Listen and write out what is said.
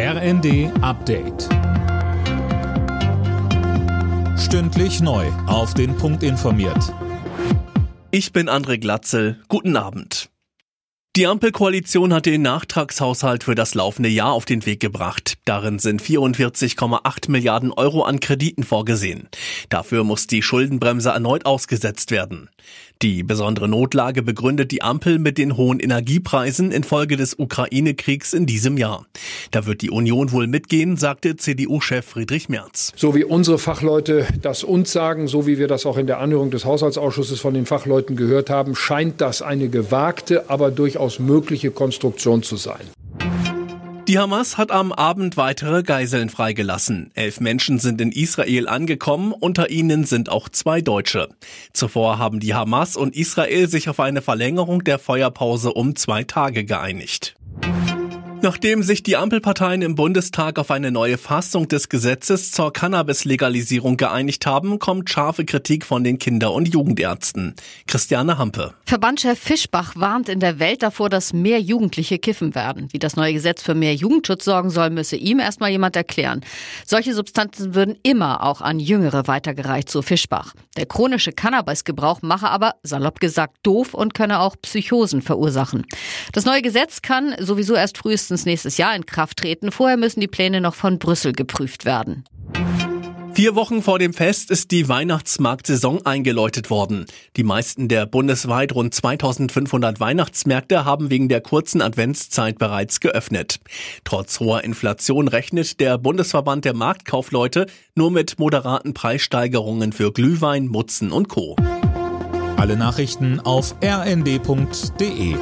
RND Update. Stündlich neu. Auf den Punkt informiert. Ich bin André Glatzel. Guten Abend. Die Ampelkoalition hat den Nachtragshaushalt für das laufende Jahr auf den Weg gebracht. Darin sind 44,8 Milliarden Euro an Krediten vorgesehen. Dafür muss die Schuldenbremse erneut ausgesetzt werden. Die besondere Notlage begründet die Ampel mit den hohen Energiepreisen infolge des Ukraine-Kriegs in diesem Jahr. Da wird die Union wohl mitgehen, sagte CDU-Chef Friedrich Merz. So wie unsere Fachleute das uns sagen, so wie wir das auch in der Anhörung des Haushaltsausschusses von den Fachleuten gehört haben, scheint das eine gewagte, aber durchaus mögliche Konstruktion zu sein. Die Hamas hat am Abend weitere Geiseln freigelassen. Elf Menschen sind in Israel angekommen, unter ihnen sind auch zwei Deutsche. Zuvor haben die Hamas und Israel sich auf eine Verlängerung der Feuerpause um zwei Tage geeinigt. Nachdem sich die Ampelparteien im Bundestag auf eine neue Fassung des Gesetzes zur Cannabis-Legalisierung geeinigt haben, kommt scharfe Kritik von den Kinder- und Jugendärzten. Christiane Hampe. Verbandchef Fischbach warnt in der Welt davor, dass mehr Jugendliche kiffen werden. Wie das neue Gesetz für mehr Jugendschutz sorgen soll, müsse ihm erstmal jemand erklären. Solche Substanzen würden immer auch an Jüngere weitergereicht, so Fischbach. Der chronische Cannabisgebrauch mache aber, salopp gesagt, doof und könne auch Psychosen verursachen. Das neue Gesetz kann sowieso erst frühestens frühestens nächstes Jahr in Kraft treten. Vorher müssen die Pläne noch von Brüssel geprüft werden. Vier Wochen vor dem Fest ist die Weihnachtsmarktsaison eingeläutet worden. Die meisten der bundesweit rund 2500 Weihnachtsmärkte haben wegen der kurzen Adventszeit bereits geöffnet. Trotz hoher Inflation rechnet der Bundesverband der Marktkaufleute nur mit moderaten Preissteigerungen für Glühwein, Mutzen und Co. Alle Nachrichten auf rnd.de